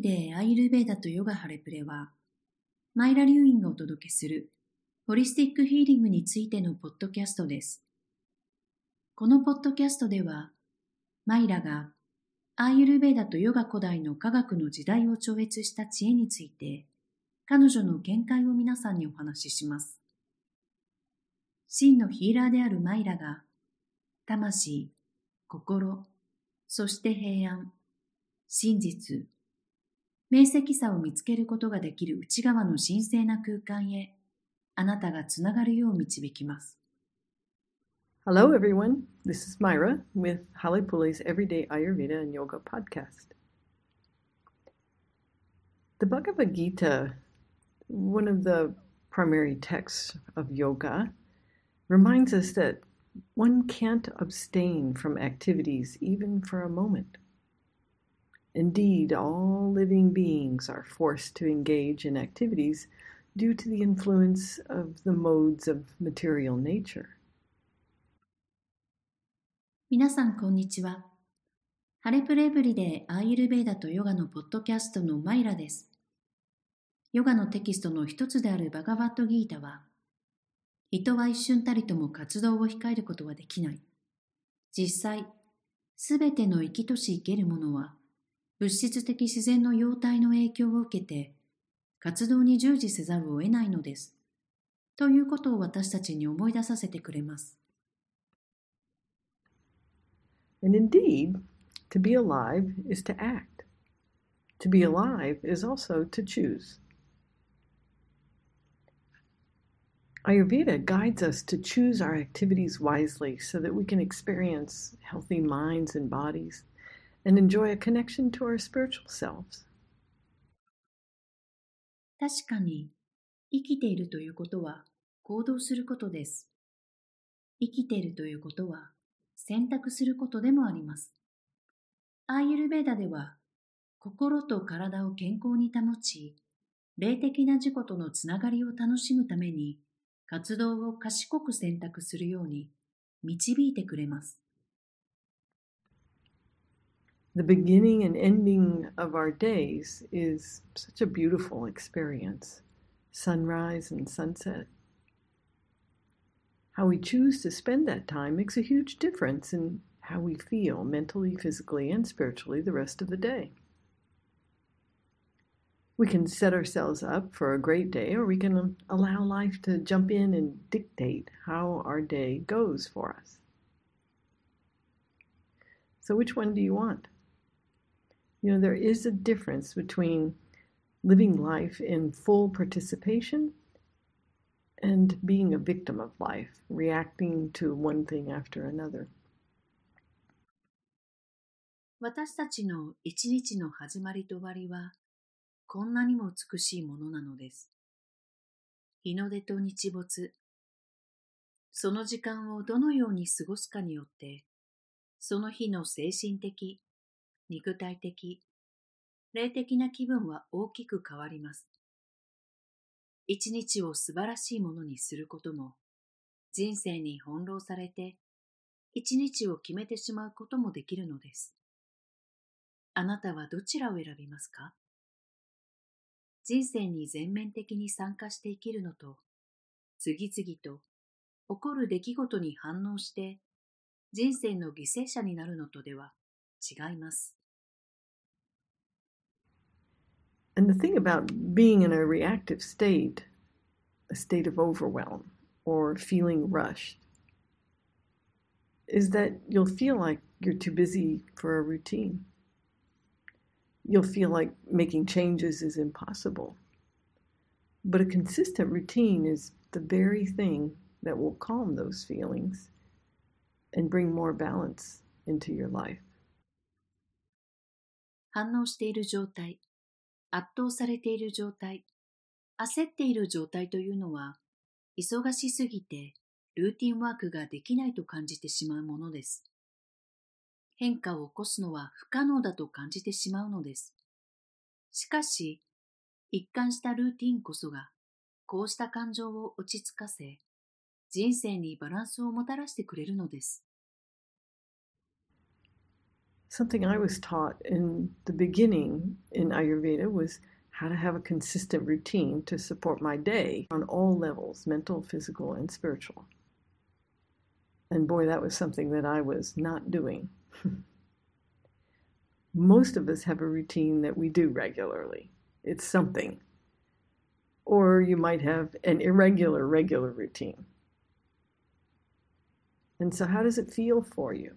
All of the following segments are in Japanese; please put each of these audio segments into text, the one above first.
リデーアイルベーダとヨガハレプレは、マイラ・リューインがお届けするホリスティックヒーリングについてのポッドキャストです。このポッドキャストでは、マイラがアイルベーダとヨガ古代の科学の時代を超越した知恵について、彼女の見解を皆さんにお話しします。真のヒーラーであるマイラが、魂、心、そして平安、真実、明晰さを見つけることができる内側の神聖な空間へ、あなたがつながるよう導きます。Hello, everyone. This is Myra with Holly Pulley's Everyday Ayurveda and Yoga podcast. The Bhagavad Gita, one of the primary texts of yoga, reminds us that one can't abstain from activities even for a moment. Indeed, all living beings are forced to engage in activities due to the influence of the modes of material nature. 皆さん、こんにちは。ハレプレブリでアーユルベーダとヨガのポッドキャストのマイラです。ヨガのテキストの一つであるバガバットギータは、人は一瞬たりとも活動を控えることはできない。実際、すべての生きとし生けるものは、物質的自然の様態の影響を受けて、活動に従事せざるを得ないのです。ということを私たちに思い出させてくれます。And indeed, to be alive is to act. To be alive is also to choose. Ayurveda guides us to choose our activities wisely so that we can experience healthy minds and bodies and enjoy a connection to our spiritual selves. 確かに、生きているということは行動することです。生きているということは選択することでもあります。アーユルベーダでは、心と体を健康に保ち、霊的な自己とのつながりを楽しむために、活動を賢く選択するように導いてくれます。The beginning and ending of our days is such a beautiful experience sunrise and sunset. How we choose to spend that time makes a huge difference in how we feel mentally, physically, and spiritually the rest of the day. We can set ourselves up for a great day, or we can allow life to jump in and dictate how our day goes for us. So, which one do you want? You know, there is a difference between living life in full participation and being a victim of life, reacting to one thing after another. 私たちの一日の始まりと終わりは、こんなにも美しいものなのです。日の出と日没、その時間をどのように過ごすかによって、その日の精神的、 肉体的、霊的な気分は大きく変わります。一日を素晴らしいものにすることも、人生に翻弄されて、一日を決めてしまうこともできるのです。あなたはどちらを選びますか？人生に全面的に参加して生きるのと、次々と起こる出来事に反応して人生の犠牲者になるのとでは違います。And the thing about being in a reactive state, a state of overwhelm or feeling rushed, is that you'll feel like you're too busy for a routine. You'll feel like making changes is impossible. But a consistent routine is the very thing that will calm those feelings and bring more balance into your life. 反応している状態 圧倒されている状態、焦っている状態というのは、忙しすぎてルーティンワークができないと感じてしまうものです。変化を起こすのは不可能だと感じてしまうのです。しかし、一貫したルーティンこそが、こうした感情を落ち着かせ、人生にバランスをもたらしてくれるのです。Something I was taught in the beginning in Ayurveda was how to have a consistent routine to support my day on all levels mental, physical, and spiritual. And boy, that was something that I was not doing. Most of us have a routine that we do regularly, it's something. Or you might have an irregular, regular routine. And so, how does it feel for you?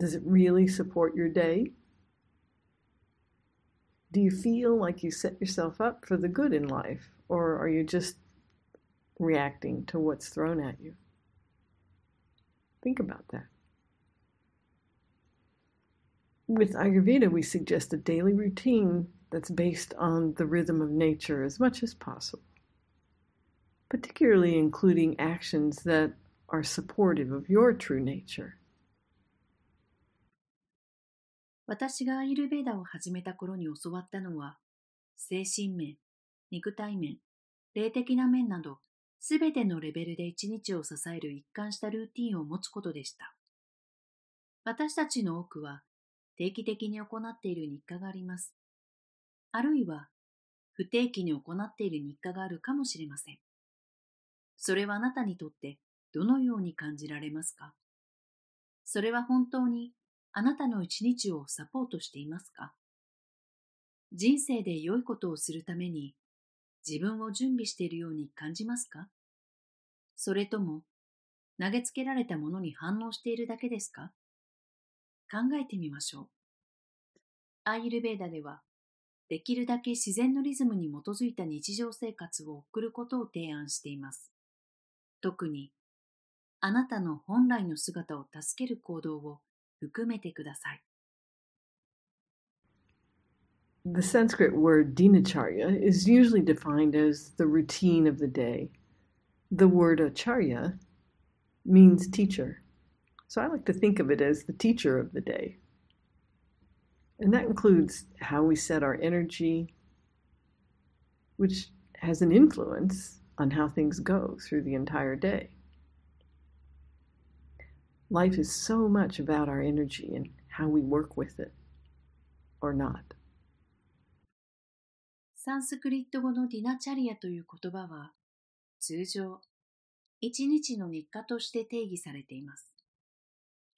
Does it really support your day? Do you feel like you set yourself up for the good in life, or are you just reacting to what's thrown at you? Think about that. With Ayurveda, we suggest a daily routine that's based on the rhythm of nature as much as possible, particularly including actions that are supportive of your true nature. 私がアイルベーダを始めた頃に教わったのは、精神面、肉体面、霊的な面など、すべてのレベルで一日を支える一貫したルーティンを持つことでした。私たちの多くは、定期的に行っている日課があります。あるいは、不定期に行っている日課があるかもしれません。それはあなたにとってどのように感じられますか？それは本当にあなたの一日をサポートしていますか？人生で良いことをするために自分を準備しているように感じますか？それとも投げつけられたものに反応しているだけですか？考えてみましょう。アーユルベーダでは、できるだけ自然のリズムに基づいた日常生活を送ることを提案しています。特に、あなたの本来の姿を助ける行動を含めてください。The Sanskrit word dinacharya is usually defined as the routine of the day. The word acharya means teacher. So I like to think of it as the teacher of the day. And that includes how we set our energy, which has an influence on how things go through the entire day. Life is so much about our energy and how we work with it or not. サンスクリット語のディナチャリアという言葉は通常一日の日課として定義されています。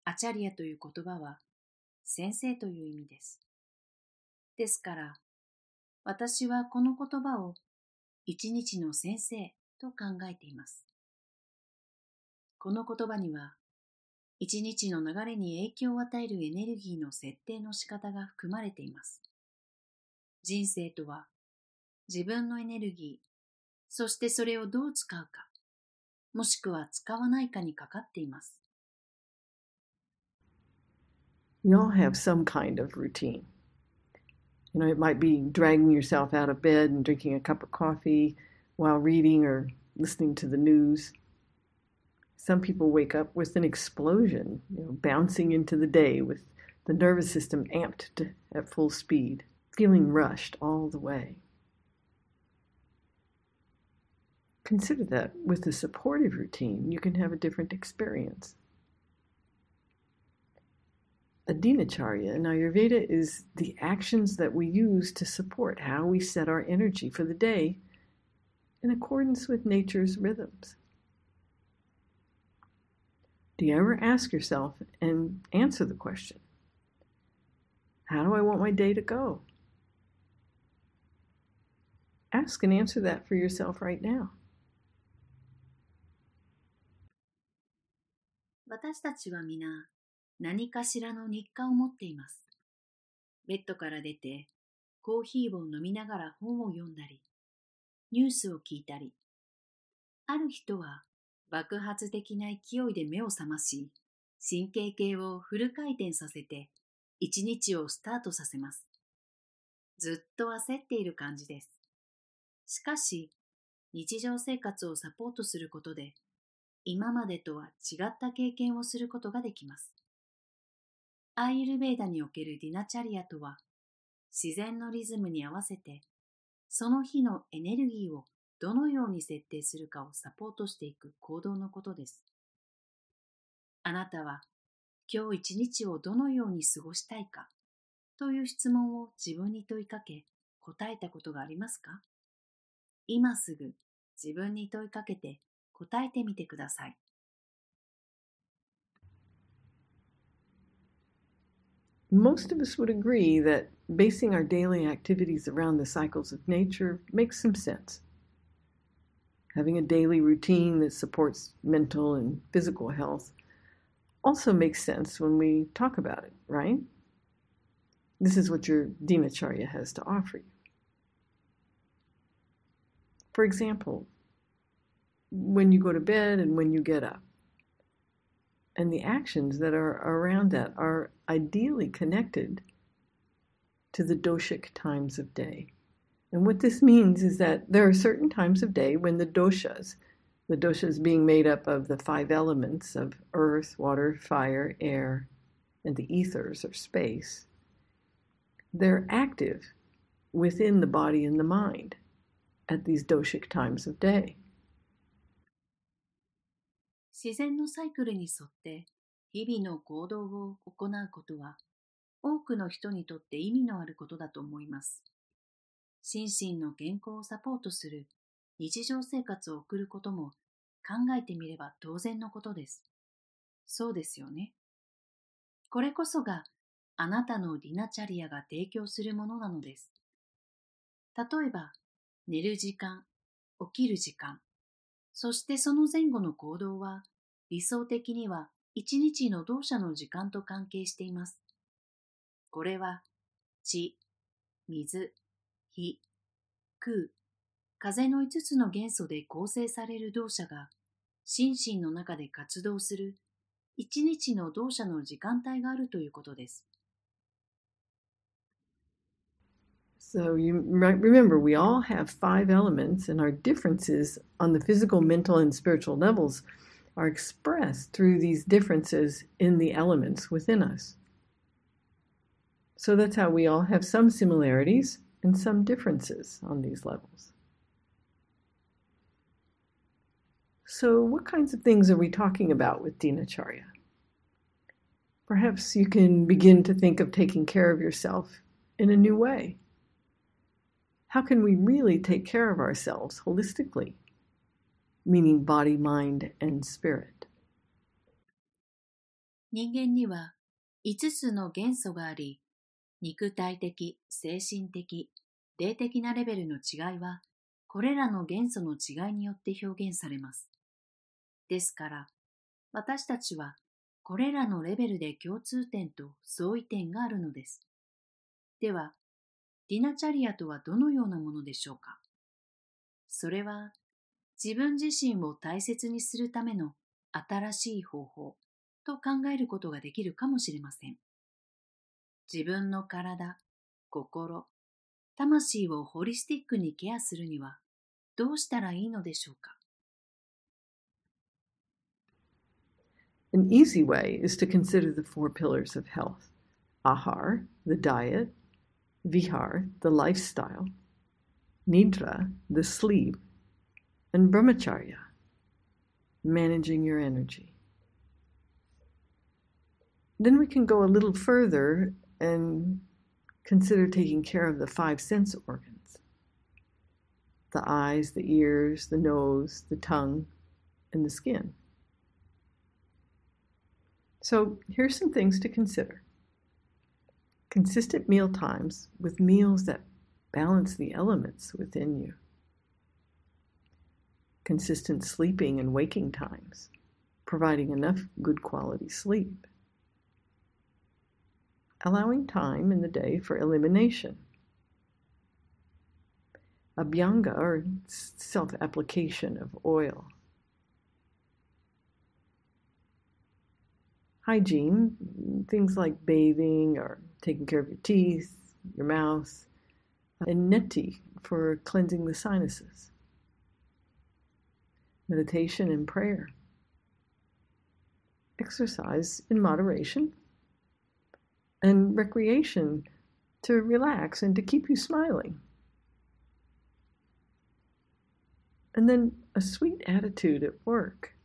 アチャリアという言葉は先生という意味です。ですから私はこの言葉を一日の先生と考えています。この言葉には一日の流れに影響を与えるエネルギーの設定の仕方が含まれています。人生とは自分のエネルギー、そしてそれをどう使うか、もしくは使わないかにかかっています。We all have some kind of routine. You know, it might be dragging yourself out of bed and drinking a cup of coffee while reading or listening to the news. Some people wake up with an explosion, you know, bouncing into the day with the nervous system amped to, at full speed, feeling rushed all the way. Consider that with a supportive routine, you can have a different experience. A dinacharya in Ayurveda is the actions that we use to support how we set our energy for the day in accordance with nature's rhythms. Do you ever ask yourself and answer the question How do I want my day to go? Ask and answer that for yourself right now. 私たちは皆何かしらの日課を持っています。ベッドから出てコーヒーを飲みながら本を読んだり、ニュースを聞いたり、ある人は 爆発的な勢いで目を覚まし、神経系をフル回転させて、一日をスタートさせます。ずっと焦っている感じです。しかし、日常生活をサポートすることで、今までとは違った経験をすることができます。アーユルベーダにおけるディナチャリアとは、自然のリズムに合わせて、その日のエネルギーをどのように設定するかをサポートしていく行動のことです。あなたは今日一日をどのように過ごしたいかという質問を自分に問いかけ答えたことがありますか？今すぐ自分に問いかけて答えてみてください。Most of us would agree that basing our daily activities around the cycles of nature makes some sense. Having a daily routine that supports mental and physical health also makes sense when we talk about it, right? This is what your Dinacharya has to offer you. For example, when you go to bed and when you get up. And the actions that are around that are ideally connected to the doshic times of day. And what this means is that there are certain times of day when the doshas, the doshas being made up of the five elements of earth, water, fire, air, and the ethers or space, they're active within the body and the mind at these doshic times of day. 自然のサイクルに沿って日々の行動を行うことは多くの人にとって意味のあることだと思います。 心身の健康をサポートする日常生活を送ることも考えてみれば当然のことです。そうですよね。これこそがあなたのディナチャリアが提供するものなのです。例えば、寝る時間、起きる時間、そしてその前後の行動は理想的には一日の動作の時間と関係しています。これは地、水、火、空、風の5つの元素で構成される動作が心身の中で活動する一日の動作の時間帯があるということです。So you remember, we all have five elements, and our differences on the physical, mental, and spiritual levels are expressed through these differences in the elements within us. So that's how we all have some similarities and some differences on these levels. So, what kinds of things are we talking about with Dinacharya? Perhaps you can begin to think of taking care of yourself in a new way how can we really take care of ourselves holistically, meaning body, mind, and spirit? 人間には5つの元素があり、 肉体的、精神的、霊的なレベルの違いは、これらの元素の違いによって表現されます。ですから、私たちはこれらのレベルで共通点と相違点があるのです。では、ディナチャリアとはどのようなものでしょうか？それは自分自身を大切にするための新しい方法と考えることができるかもしれません。自分の体、心、魂をホリスティックにケアするにはどうしたらいいのでしょうか An easy way is to consider the four pillars of health ahar, the diet, vihar, the lifestyle, nidra, the sleep, and brahmacharya, managing your energy. Then we can go a little further and consider taking care of the five sense organs the eyes, the ears, the nose, the tongue, and the skin. So here's some things to consider. Consistent meal times with meals that balance the elements within you. Consistent sleeping and waking times, providing enough good quality sleep. Allowing time in the day for elimination. Abhyanga, or self application of oil. hygiene, things like bathing or taking care of your teeth, your mouth, and neti for cleansing the sinuses, meditation and prayer, exercise in moderation, and recreation to relax and to keep you smiling. And then a sweet attitude at work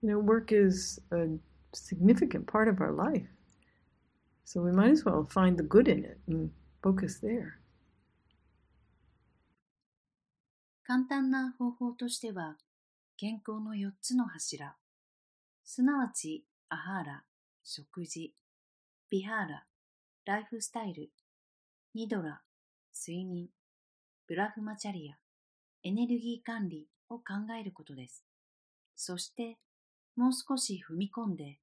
You know, work is a significant part of our life. So we might as well find the good in it and focus there. 簡単な方法としては、健康の4つの柱、すなわちアハーラ、 食事、ビハーラ、ライフスタイル、ニドラ、睡眠、ブラフマチャリア、エネルギー管理を考えることです。そして、もう少し踏み込んで、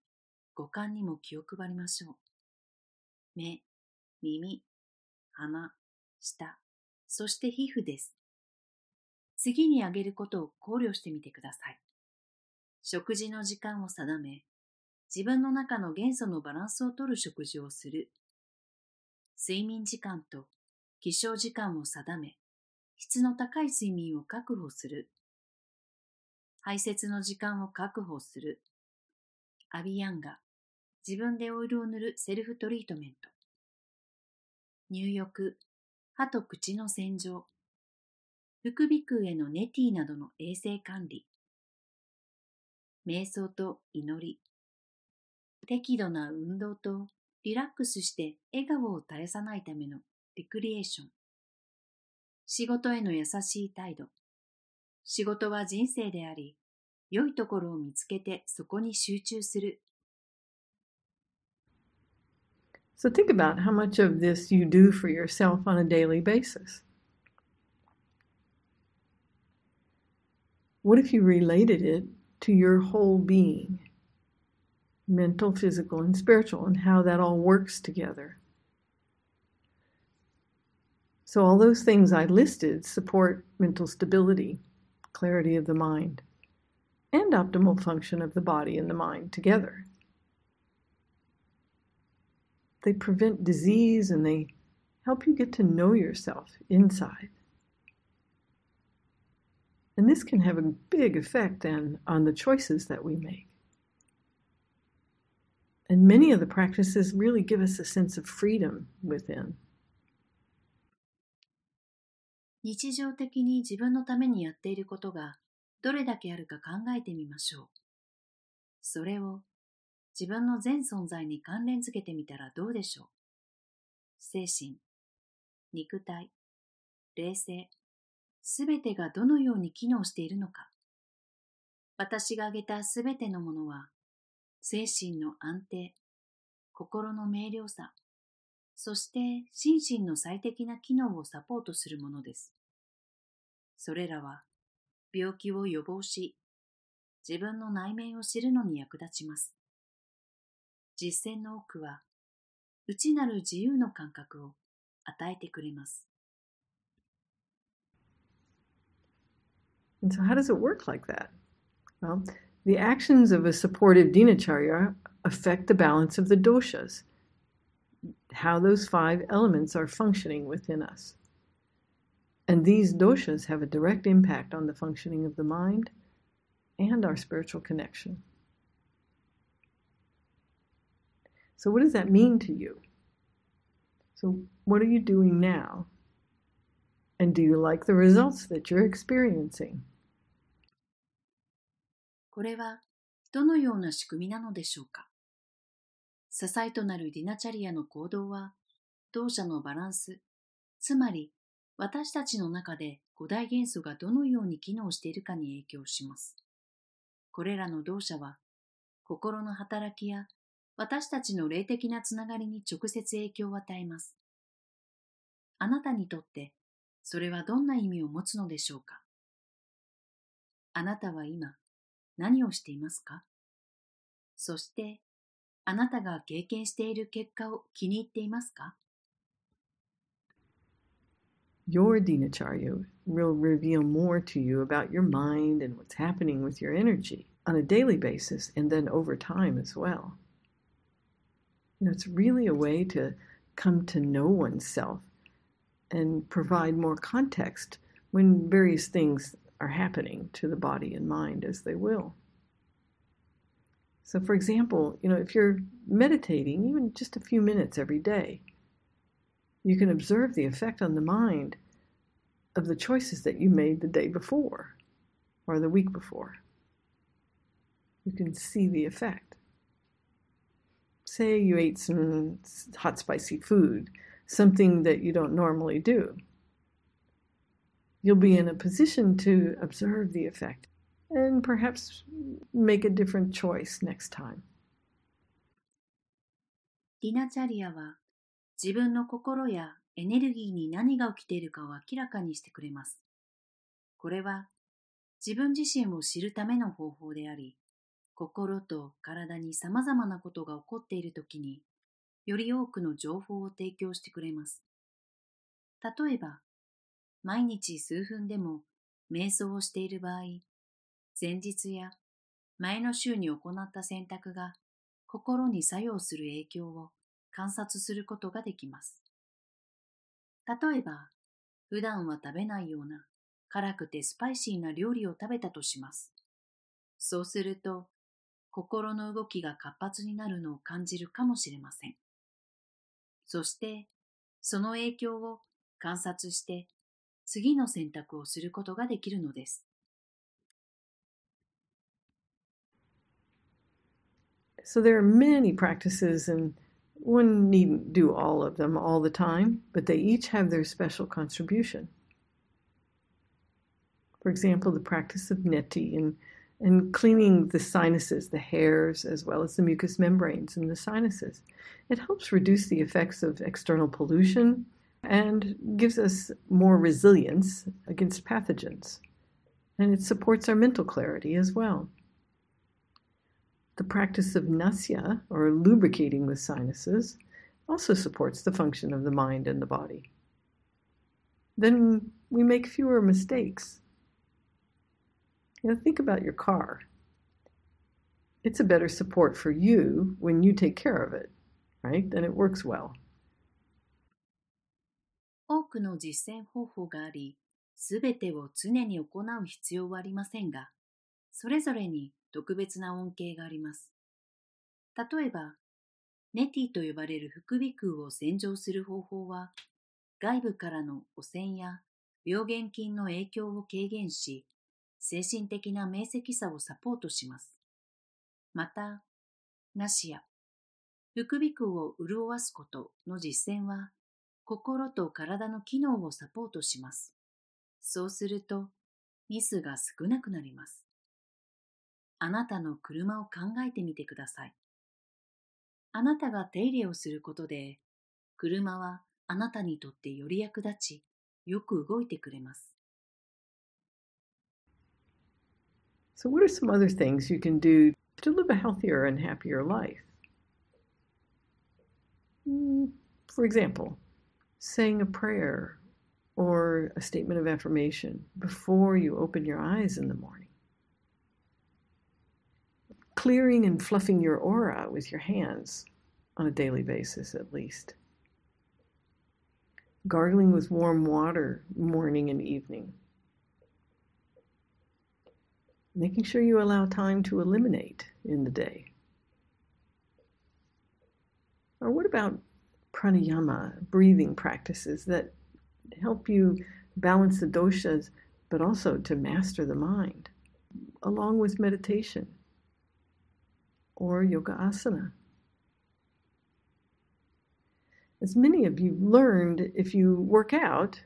五感にも気を配りましょう。目、耳、鼻、舌、そして皮膚です。次に挙げることを考慮してみてください。食事の時間を定め、自分の中の元素のバランスをとる食事をする。睡眠時間と起床時間を定め、質の高い睡眠を確保する。排泄の時間を確保する。アビヤンガ、自分でオイルを塗るセルフトリートメント。入浴、歯と口の洗浄。副鼻腔へのネティなどの衛生管理。瞑想と祈り。適度な運動とリラックスして笑顔を絶やさないためのリクリエーション。仕事への優しい態度。仕事は人生であり、良いところを見つけてそこに集中する。So think about how much of this you do for yourself on a daily basis. What if you related it to your whole being? Mental, physical, and spiritual, and how that all works together. So, all those things I listed support mental stability, clarity of the mind, and optimal function of the body and the mind together. They prevent disease and they help you get to know yourself inside. And this can have a big effect then on the choices that we make. And many of the practices really give us a sense of freedom within. 日常的に自分のためにやっていることがどれだけあるか考えてみましょう。それを自分の全存在に関連づけてみたらどうでしょう精神、肉体、霊性、すべてがどのように機能しているのか。私が挙げたすべてのものは、精神の安定、心の明瞭さ、そして心身の最適な機能をサポートするものです。それらは病気を予防し、自分の内面を知るのに役立ちます。実践の多くは、内なる自由の感覚を与えてくれます。And so, how does it work like that? Well, the actions of a supportive dinacharya affect the balance of the doshas, how those five elements are functioning within us. And these doshas have a direct impact on the functioning of the mind and our spiritual connection. So, what does that mean to you? So, what are you doing now? And do you like the results that you're experiencing? これはどのような仕組みなのでしょうか？支えとなるディナチャリアの行動は、同社のバランス、つまり私たちの中で五大元素がどのように機能しているかに影響します。これらの動作は、心の働きや私たちの霊的なつながりに直接影響を与えます。あなたにとってそれはどんな意味を持つのでしょうか？あなたは今何をしていますかそしてあなたが経験している結果を気に入っていますか Your Dinacharya will reveal more to you about your mind and what's happening with your energy on a daily basis and then over time as well. You know, it's really a way to come to know oneself and provide more context when various things are happening to the body and mind as they will. So, for example, you know, if you're meditating even just a few minutes every day, you can observe the effect on the mind of the choices that you made the day before or the week before. You can see the effect. Say you ate some hot, spicy food, something that you don't normally do. You'll be in a position to observe the effect and perhaps make a different choice next time. ディナチャリアは自分の心やエネルギーに何が起きているかを明らかにしてくれます。これは自分自身を知るための方法であり、心と体に様々なことが起こっているときに、より多くの情報を提供してくれます。例えば、毎日数分でも瞑想をしている場合、前日や前の週に行った選択が心に作用する影響を観察することができます。例えば、普段は食べないような辛くてスパイシーな料理を食べたとします。そうすると、心の動きが活発になるのを感じるかもしれません。そして、その影響を観察して次の選択をすることができるのです。So there are many practices, and one needn't do all of them all the time, but they each have their special contribution. For example, the practice of neti and, and cleaning the sinuses, the hairs, as well as the mucous membranes in the sinuses. It helps reduce the effects of external pollution and gives us more resilience against pathogens. And it supports our mental clarity as well. The practice of nasya, or lubricating the sinuses, also supports the function of the mind and the body. Then we make fewer mistakes. You know, think about your car. It's a better support for you when you take care of it, right? And it works well. くの実践方法があり、すべてを常に行う必要はありませんが、それぞれに特別な恩恵があります。例えば、ネティと呼ばれる副鼻腔を洗浄する方法は、外部からの汚染や病原菌の影響を軽減し、精神的な明晰さをサポートします。また、ナシア、副鼻腔を潤わすことの実践は、心と体の機能をサポートします。そうすると、ミスが少なくなります。あなたの車を考えてみてください。あなたが手入れをすることで、車はあなたにとってより役立ち、よく動いてくれます。So, what are some other things you can do to live a healthier and happier life? For example, saying a prayer or a statement of affirmation before you open your eyes in the morning. clearing and fluffing your aura with your hands on a daily basis, at least. Gargling with warm water morning and evening. Making sure you allow time to eliminate in the day. Or what about pranayama, breathing practices that help you balance the doshas, but also to master the mind, along with meditation? or yoga asana. As many of you learned, if you work out,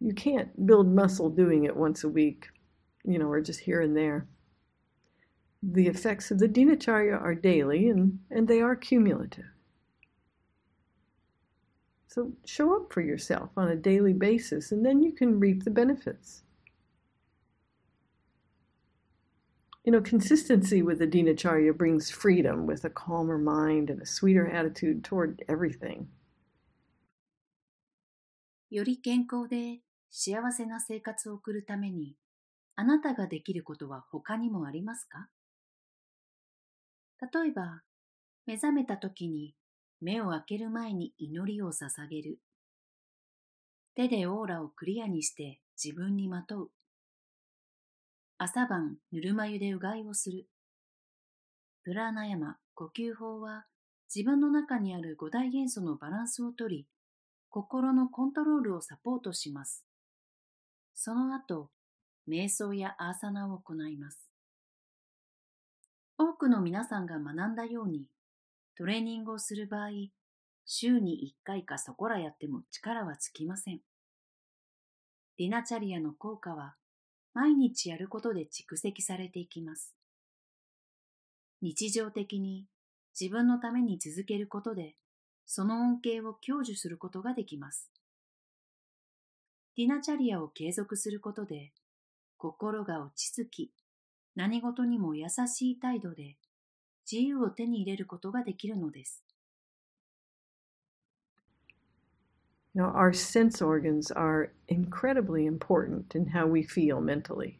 you can't build muscle doing it once a week, you know, or just here and there. The effects of the dinacharya are daily and, and they are cumulative. So show up for yourself on a daily basis, and then you can reap the benefits. You know, consistency with the Dinacharya brings freedom with a calmer mind and a sweeter attitude toward everything. より健康で幸せな生活を送るために、あなたができることは他にもありますか例えば、目覚めた時に 目を開ける前に祈りを捧げる。手でオーラをクリアにして自分にまとう。朝晩ぬるま湯でうがいをする。プラーナヤマ呼吸法は自分の中にある五大元素のバランスをとり、心のコントロールをサポートします。その後、瞑想やアーサナを行います。多くの皆さんが学んだように、トレーニングをする場合、週に1回かそこらやっても力はつきません。ディナチャリアの効果は毎日やることで蓄積されていきます。日常的に自分のために続けることで、その恩恵を享受することができます。ディナチャリアを継続することで、心が落ち着き、何事にも優しい態度で自由を手に入れることができるのです。Now, our sense organs are incredibly important in how we feel mentally.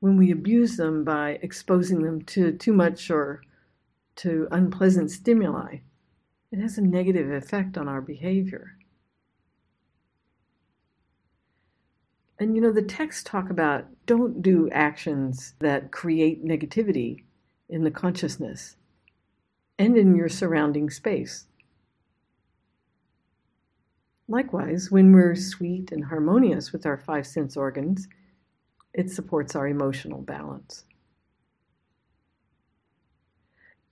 When we abuse them by exposing them to too much or to unpleasant stimuli, it has a negative effect on our behavior. And you know, the texts talk about don't do actions that create negativity in the consciousness and in your surrounding space. Likewise, when we're sweet and harmonious with our five sense organs, it supports our emotional balance.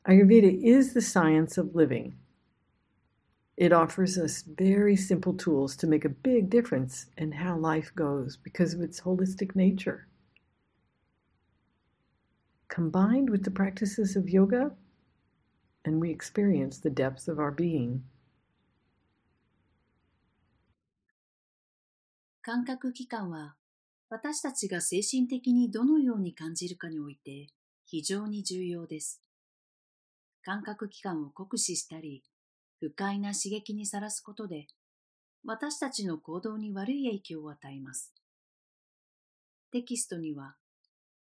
Ayurveda is the science of living. It offers us very simple tools to make a big difference in how life goes because of its holistic nature. Combined with the practices of yoga, and we experience the depth of our being. 感覚器官は私たちが精神的にどのように感じるかにおいて非常に重要です。感覚器官を酷使したり、 不快な刺激にさらすことで私たちの行動に悪い影響を与えます。テキストには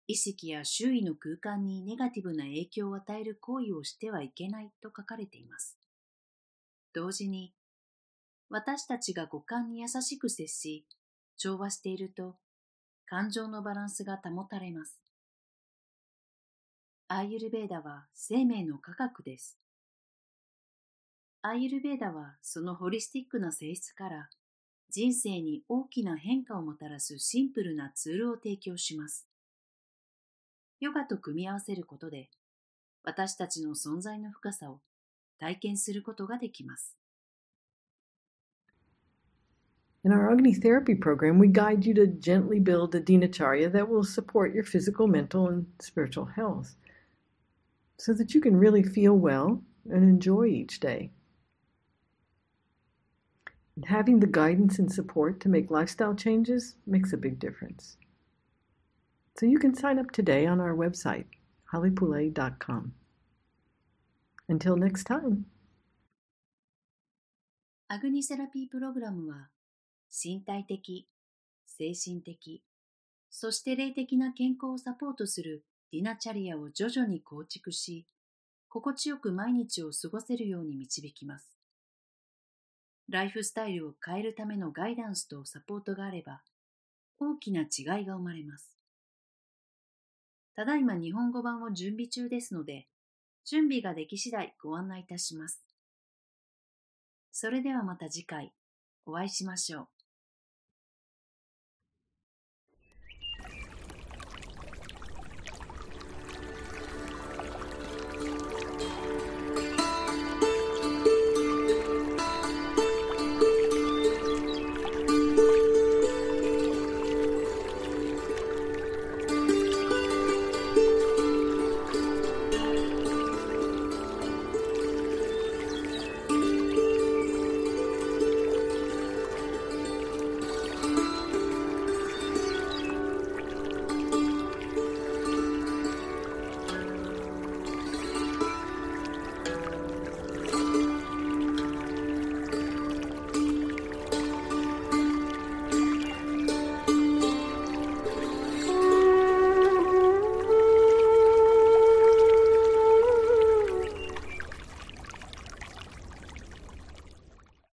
意識や周囲の空間にネガティブな影響を与える行為をしてはいけないと書かれています。同時に私たちが五感に優しく接し調和していると感情のバランスが保たれます。アーユルベーダは生命の科学です。アーユルベーダはそのホリスティックな性質から人生に大きな変化をもたらすシンプルなツールを提供します。ヨガと組み合わせることで私たちの存在の深さを体験することができます。In our Agni Therapy program, we guide you to gently build a dinacharya that will support your physical, mental, and spiritual health so that you can really feel well and enjoy each day. And having the guidance and support to make lifestyle changes makes a big difference. So you can sign up today on our website, hollypoulet.com. Until next time. アグニセラピープログラムは身体的、精神的、そして霊的な健康をサポートするディナチャリアを徐々に構築し、心地よく毎日を過ごせるように導きます。 ライフスタイルを変えるためのガイダンスとサポートがあれば、大きな違いが生まれます。ただいま日本語版を準備中ですので、準備ができ次第ご案内いたします。それではまた次回お会いしましょう。